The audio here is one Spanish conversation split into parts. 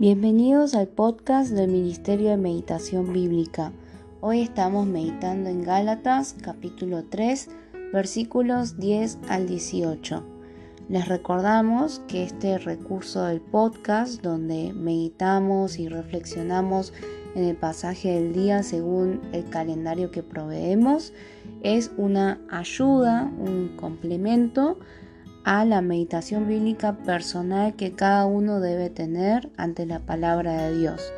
Bienvenidos al podcast del Ministerio de Meditación Bíblica. Hoy estamos meditando en Gálatas capítulo 3 versículos 10 al 18. Les recordamos que este recurso del podcast donde meditamos y reflexionamos en el pasaje del día según el calendario que proveemos es una ayuda, un complemento a la meditación bíblica personal que cada uno debe tener ante la palabra de Dios.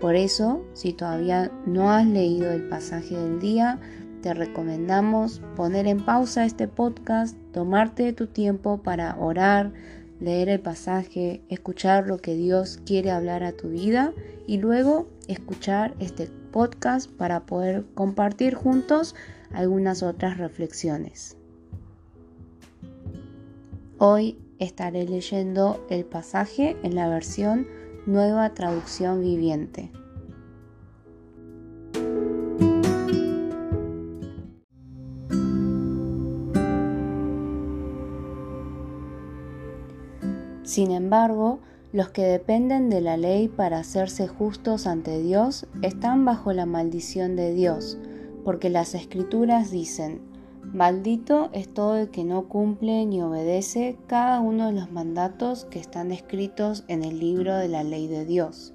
Por eso, si todavía no has leído el pasaje del día, te recomendamos poner en pausa este podcast, tomarte tu tiempo para orar, leer el pasaje, escuchar lo que Dios quiere hablar a tu vida y luego escuchar este podcast para poder compartir juntos algunas otras reflexiones. Hoy estaré leyendo el pasaje en la versión Nueva Traducción Viviente. Sin embargo, los que dependen de la ley para hacerse justos ante Dios están bajo la maldición de Dios, porque las escrituras dicen, Maldito es todo el que no cumple ni obedece cada uno de los mandatos que están escritos en el libro de la ley de Dios.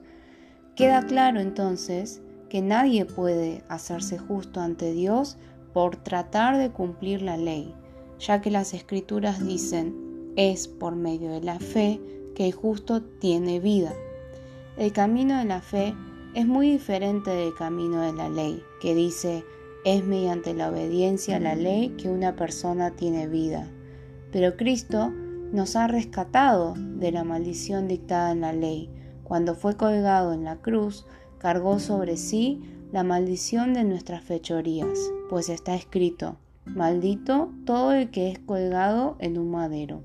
Queda claro entonces que nadie puede hacerse justo ante Dios por tratar de cumplir la ley, ya que las escrituras dicen, es por medio de la fe que el justo tiene vida. El camino de la fe es muy diferente del camino de la ley, que dice, es mediante la obediencia a la ley que una persona tiene vida. Pero Cristo nos ha rescatado de la maldición dictada en la ley. Cuando fue colgado en la cruz, cargó sobre sí la maldición de nuestras fechorías, pues está escrito, maldito todo el que es colgado en un madero.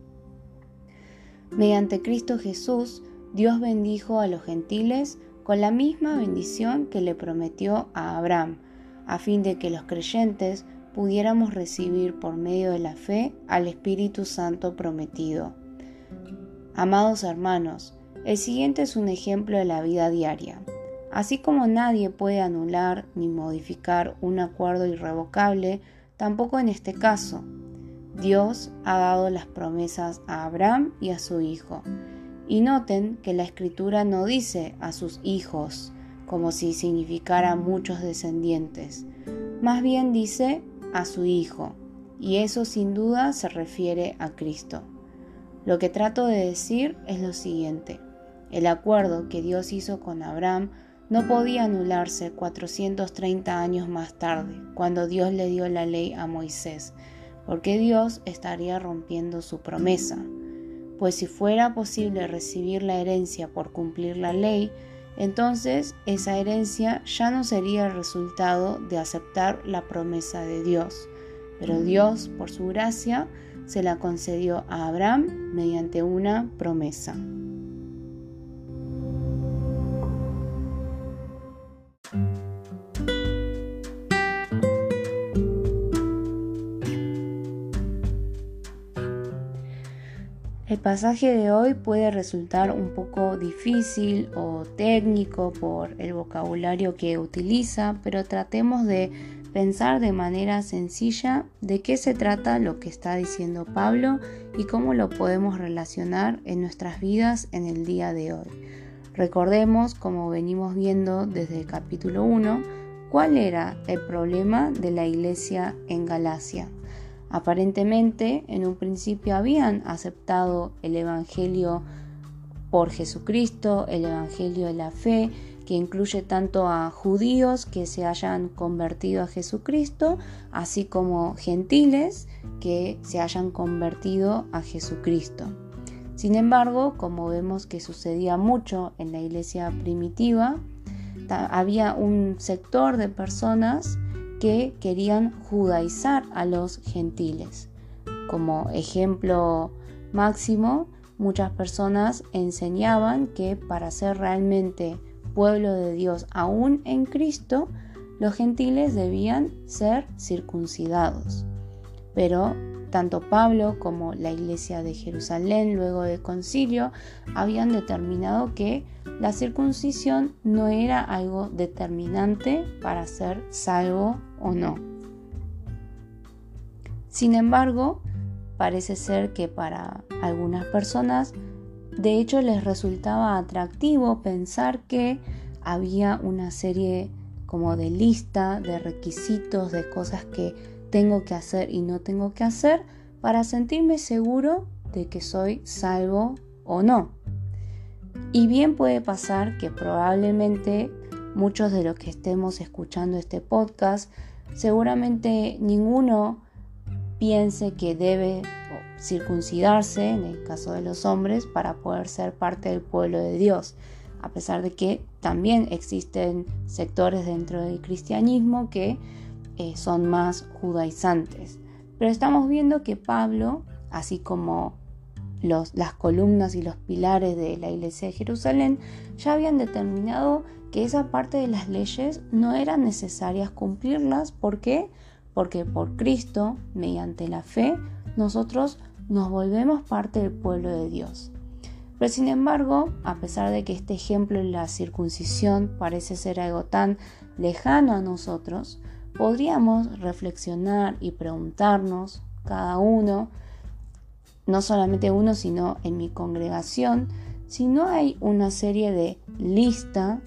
Mediante Cristo Jesús, Dios bendijo a los gentiles con la misma bendición que le prometió a Abraham, a fin de que los creyentes pudiéramos recibir por medio de la fe al Espíritu Santo prometido. Amados hermanos, el siguiente es un ejemplo de la vida diaria. Así como nadie puede anular ni modificar un acuerdo irrevocable, tampoco en este caso. Dios ha dado las promesas a Abraham y a su hijo. Y noten que la escritura no dice a sus hijos, como si significara muchos descendientes. Más bien dice a su Hijo, y eso sin duda se refiere a Cristo. Lo que trato de decir es lo siguiente. El acuerdo que Dios hizo con Abraham no podía anularse 430 años más tarde, cuando Dios le dio la ley a Moisés, porque Dios estaría rompiendo su promesa. Pues si fuera posible recibir la herencia por cumplir la ley, entonces esa herencia ya no sería el resultado de aceptar la promesa de Dios, pero Dios, por su gracia, se la concedió a Abraham mediante una promesa. El pasaje de hoy puede resultar un poco difícil o técnico por el vocabulario que utiliza, pero tratemos de pensar de manera sencilla de qué se trata lo que está diciendo Pablo y cómo lo podemos relacionar en nuestras vidas en el día de hoy. Recordemos, como venimos viendo desde el capítulo 1, cuál era el problema de la iglesia en Galacia. Aparentemente, en un principio habían aceptado el Evangelio por Jesucristo, el Evangelio de la fe, que incluye tanto a judíos que se hayan convertido a Jesucristo, así como gentiles que se hayan convertido a Jesucristo. Sin embargo, como vemos que sucedía mucho en la iglesia primitiva, había un sector de personas que querían judaizar a los gentiles. Como ejemplo máximo, muchas personas enseñaban que para ser realmente pueblo de Dios aún en Cristo, los gentiles debían ser circuncidados. Pero tanto Pablo como la iglesia de Jerusalén luego del concilio habían determinado que la circuncisión no era algo determinante para ser salvo o no. Sin embargo, parece ser que para algunas personas de hecho les resultaba atractivo pensar que había una serie como de lista de requisitos, de cosas que tengo que hacer y no tengo que hacer para sentirme seguro de que soy salvo o no. Y bien puede pasar que probablemente muchos de los que estemos escuchando este podcast, seguramente ninguno piense que debe circuncidarse, en el caso de los hombres, para poder ser parte del pueblo de Dios, a pesar de que también existen sectores dentro del cristianismo que eh, son más judaizantes. Pero estamos viendo que Pablo, así como las columnas y los pilares de la iglesia de Jerusalén, ya habían determinado que esa parte de las leyes no eran necesarias cumplirlas. ¿Por qué? Porque por Cristo, mediante la fe, nosotros nos volvemos parte del pueblo de Dios. Pero sin embargo, a pesar de que este ejemplo en la circuncisión parece ser algo tan lejano a nosotros, podríamos reflexionar y preguntarnos cada uno, no solamente uno, sino en mi congregación, si no hay una serie de lista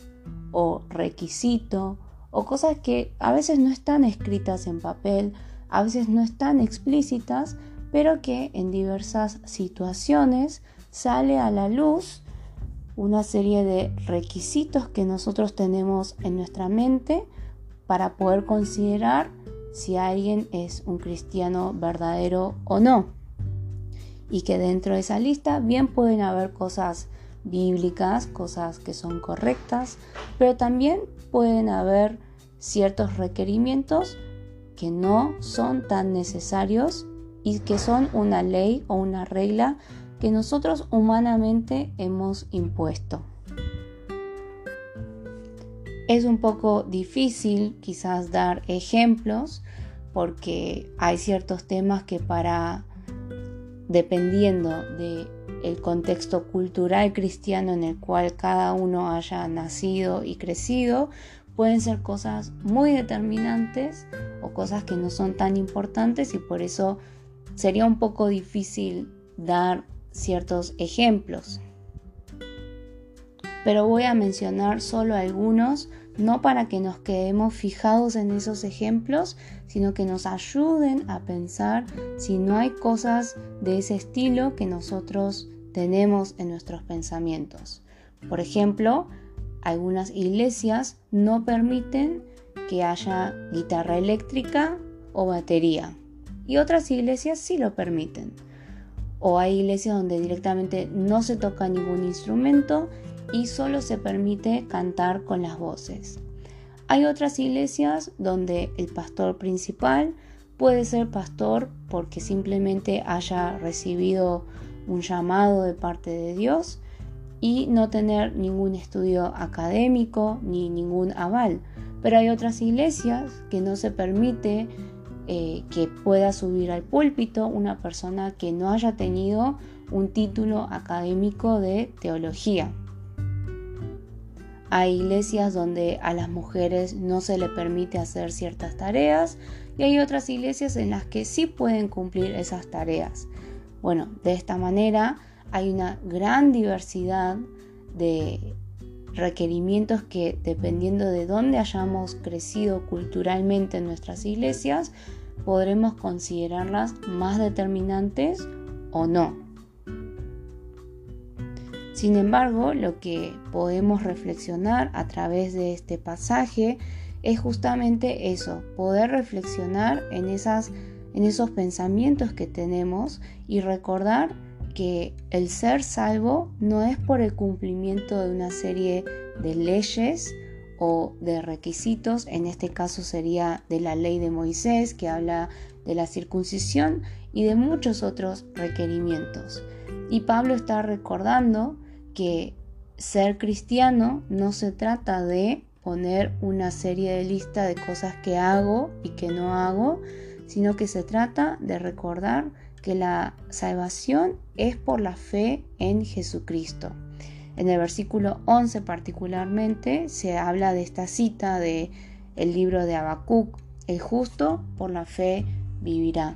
o requisito o cosas que a veces no están escritas en papel, a veces no están explícitas, pero que en diversas situaciones sale a la luz una serie de requisitos que nosotros tenemos en nuestra mente para poder considerar si alguien es un cristiano verdadero o no. Y que dentro de esa lista bien pueden haber cosas bíblicas, cosas que son correctas, pero también pueden haber ciertos requerimientos que no son tan necesarios y que son una ley o una regla que nosotros humanamente hemos impuesto. Es un poco difícil quizás dar ejemplos porque hay ciertos temas que para dependiendo del el contexto cultural cristiano en el cual cada uno haya nacido y crecido, pueden ser cosas muy determinantes o cosas que no son tan importantes y por eso sería un poco difícil dar ciertos ejemplos. Pero voy a mencionar solo algunos no para que nos quedemos fijados en esos ejemplos, sino que nos ayuden a pensar si no hay cosas de ese estilo que nosotros tenemos en nuestros pensamientos. Por ejemplo, algunas iglesias no permiten que haya guitarra eléctrica o batería y otras iglesias sí lo permiten. O hay iglesias donde directamente no se toca ningún instrumento y solo se permite cantar con las voces. Hay otras iglesias donde el pastor principal puede ser pastor porque simplemente haya recibido un llamado de parte de Dios y no tener ningún estudio académico ni ningún aval. Pero hay otras iglesias que no se permite eh, que pueda subir al púlpito una persona que no haya tenido un título académico de teología. Hay iglesias donde a las mujeres no se le permite hacer ciertas tareas y hay otras iglesias en las que sí pueden cumplir esas tareas. Bueno, de esta manera hay una gran diversidad de requerimientos que dependiendo de dónde hayamos crecido culturalmente en nuestras iglesias, podremos considerarlas más determinantes o no. Sin embargo, lo que podemos reflexionar a través de este pasaje es justamente eso, poder reflexionar en, esas, en esos pensamientos que tenemos y recordar que el ser salvo no es por el cumplimiento de una serie de leyes o de requisitos, en este caso sería de la ley de Moisés que habla de la circuncisión y de muchos otros requerimientos. Y Pablo está recordando que ser cristiano no se trata de poner una serie de lista de cosas que hago y que no hago, sino que se trata de recordar que la salvación es por la fe en Jesucristo. En el versículo 11 particularmente se habla de esta cita de el libro de Habacuc, el justo por la fe vivirá.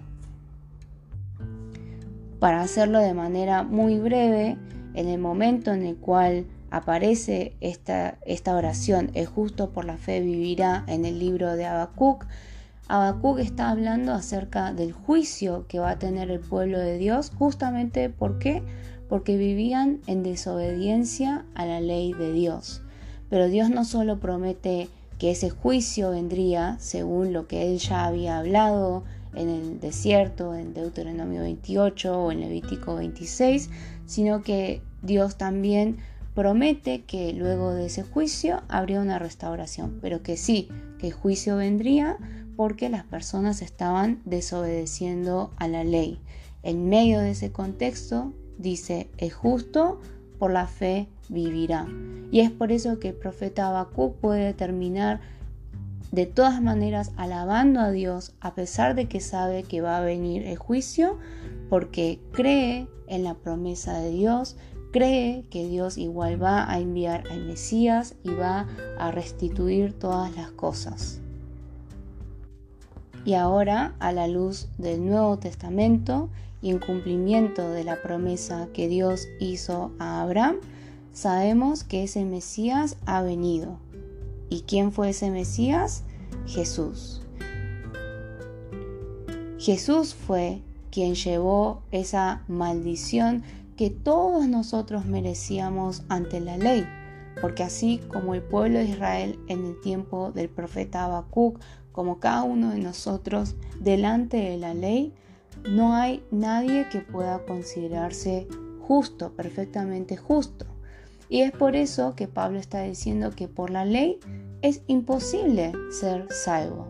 Para hacerlo de manera muy breve, en el momento en el cual aparece esta, esta oración, el justo por la fe vivirá en el libro de Habacuc, Habacuc está hablando acerca del juicio que va a tener el pueblo de Dios, justamente porque porque vivían en desobediencia a la ley de Dios. Pero Dios no solo promete que ese juicio vendría según lo que él ya había hablado en el desierto, en Deuteronomio 28 o en Levítico 26, sino que Dios también promete que luego de ese juicio habría una restauración, pero que sí, que juicio vendría porque las personas estaban desobedeciendo a la ley. En medio de ese contexto, dice, el justo por la fe vivirá. Y es por eso que el profeta Habacuc puede terminar de todas maneras alabando a Dios a pesar de que sabe que va a venir el juicio, porque cree en la promesa de Dios, cree que Dios igual va a enviar al Mesías y va a restituir todas las cosas. Y ahora, a la luz del Nuevo Testamento, y en cumplimiento de la promesa que Dios hizo a Abraham, sabemos que ese Mesías ha venido. ¿Y quién fue ese Mesías? Jesús. Jesús fue quien llevó esa maldición que todos nosotros merecíamos ante la ley, porque así como el pueblo de Israel en el tiempo del profeta Habacuc, como cada uno de nosotros delante de la ley, no hay nadie que pueda considerarse justo, perfectamente justo. Y es por eso que Pablo está diciendo que por la ley es imposible ser salvo.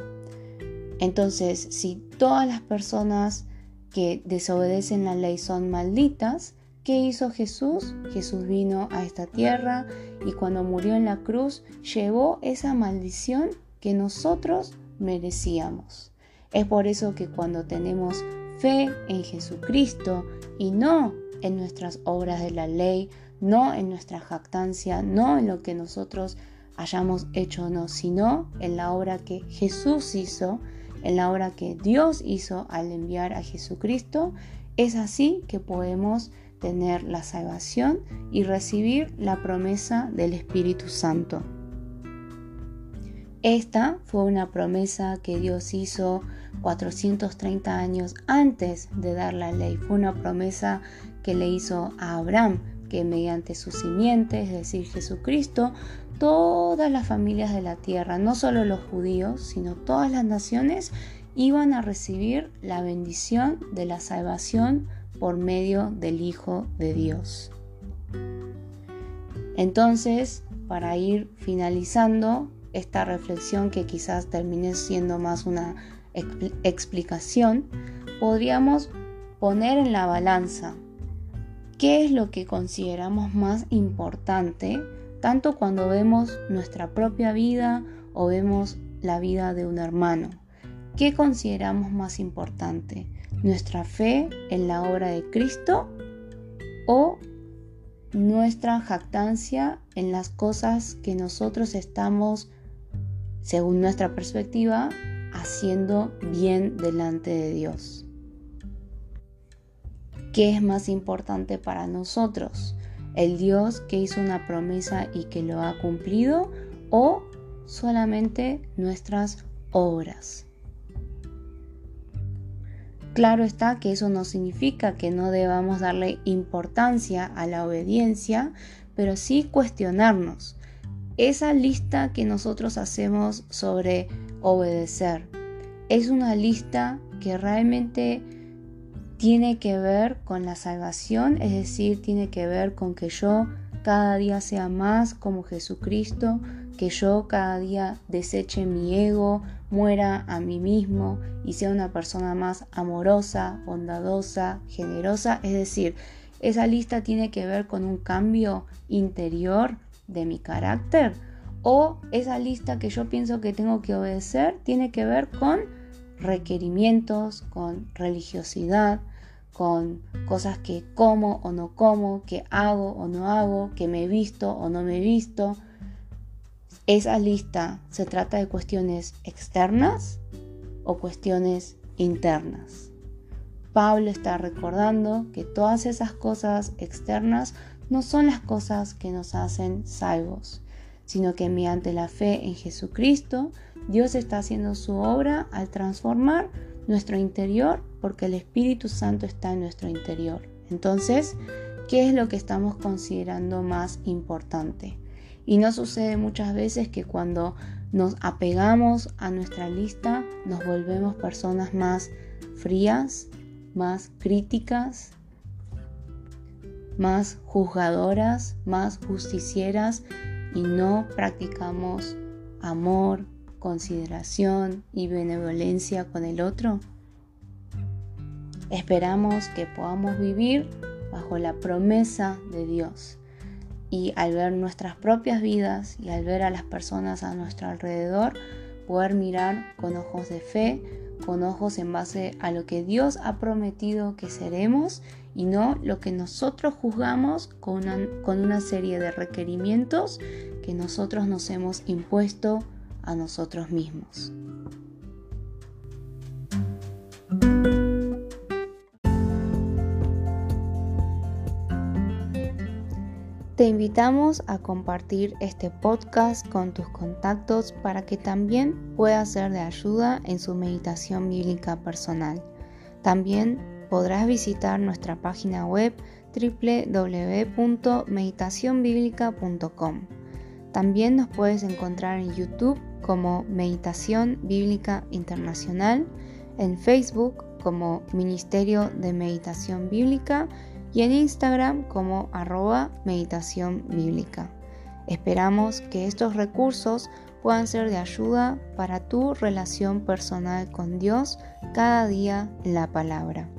Entonces, si todas las personas que desobedecen la ley son malditas, ¿qué hizo Jesús? Jesús vino a esta tierra y cuando murió en la cruz llevó esa maldición que nosotros merecíamos. Es por eso que cuando tenemos fe en Jesucristo y no en nuestras obras de la ley, no en nuestra jactancia, no en lo que nosotros hayamos hecho o no, sino en la obra que Jesús hizo, en la obra que Dios hizo al enviar a Jesucristo, es así que podemos tener la salvación y recibir la promesa del Espíritu Santo. Esta fue una promesa que Dios hizo 430 años antes de dar la ley. Fue una promesa que le hizo a Abraham, que mediante su simiente, es decir, Jesucristo, todas las familias de la tierra, no solo los judíos, sino todas las naciones, iban a recibir la bendición de la salvación por medio del Hijo de Dios. Entonces, para ir finalizando, esta reflexión que quizás termine siendo más una explicación, podríamos poner en la balanza qué es lo que consideramos más importante, tanto cuando vemos nuestra propia vida o vemos la vida de un hermano. ¿Qué consideramos más importante? ¿Nuestra fe en la obra de Cristo o nuestra jactancia en las cosas que nosotros estamos según nuestra perspectiva, haciendo bien delante de Dios. ¿Qué es más importante para nosotros? ¿El Dios que hizo una promesa y que lo ha cumplido o solamente nuestras obras? Claro está que eso no significa que no debamos darle importancia a la obediencia, pero sí cuestionarnos esa lista que nosotros hacemos sobre obedecer es una lista que realmente tiene que ver con la salvación, es decir, tiene que ver con que yo cada día sea más como Jesucristo, que yo cada día deseche mi ego, muera a mí mismo y sea una persona más amorosa, bondadosa, generosa. Es decir, esa lista tiene que ver con un cambio interior de mi carácter o esa lista que yo pienso que tengo que obedecer tiene que ver con requerimientos, con religiosidad, con cosas que como o no como, que hago o no hago, que me visto o no me visto. Esa lista se trata de cuestiones externas o cuestiones internas. Pablo está recordando que todas esas cosas externas no son las cosas que nos hacen salvos, sino que mediante la fe en Jesucristo, Dios está haciendo su obra al transformar nuestro interior porque el Espíritu Santo está en nuestro interior. Entonces, ¿qué es lo que estamos considerando más importante? Y no sucede muchas veces que cuando nos apegamos a nuestra lista nos volvemos personas más frías, más críticas, más juzgadoras, más justicieras y no practicamos amor, consideración y benevolencia con el otro? Esperamos que podamos vivir bajo la promesa de Dios y al ver nuestras propias vidas y al ver a las personas a nuestro alrededor, poder mirar con ojos de fe, con ojos en base a lo que Dios ha prometido que seremos y no lo que nosotros juzgamos con una, con una serie de requerimientos que nosotros nos hemos impuesto a nosotros mismos. Te invitamos a compartir este podcast con tus contactos para que también pueda ser de ayuda en su meditación bíblica personal. También podrás visitar nuestra página web www.meditacionbiblica.com. También nos puedes encontrar en YouTube como Meditación Bíblica Internacional, en Facebook como Ministerio de Meditación Bíblica y en Instagram como arroba meditación bíblica. Esperamos que estos recursos puedan ser de ayuda para tu relación personal con Dios cada día en la palabra.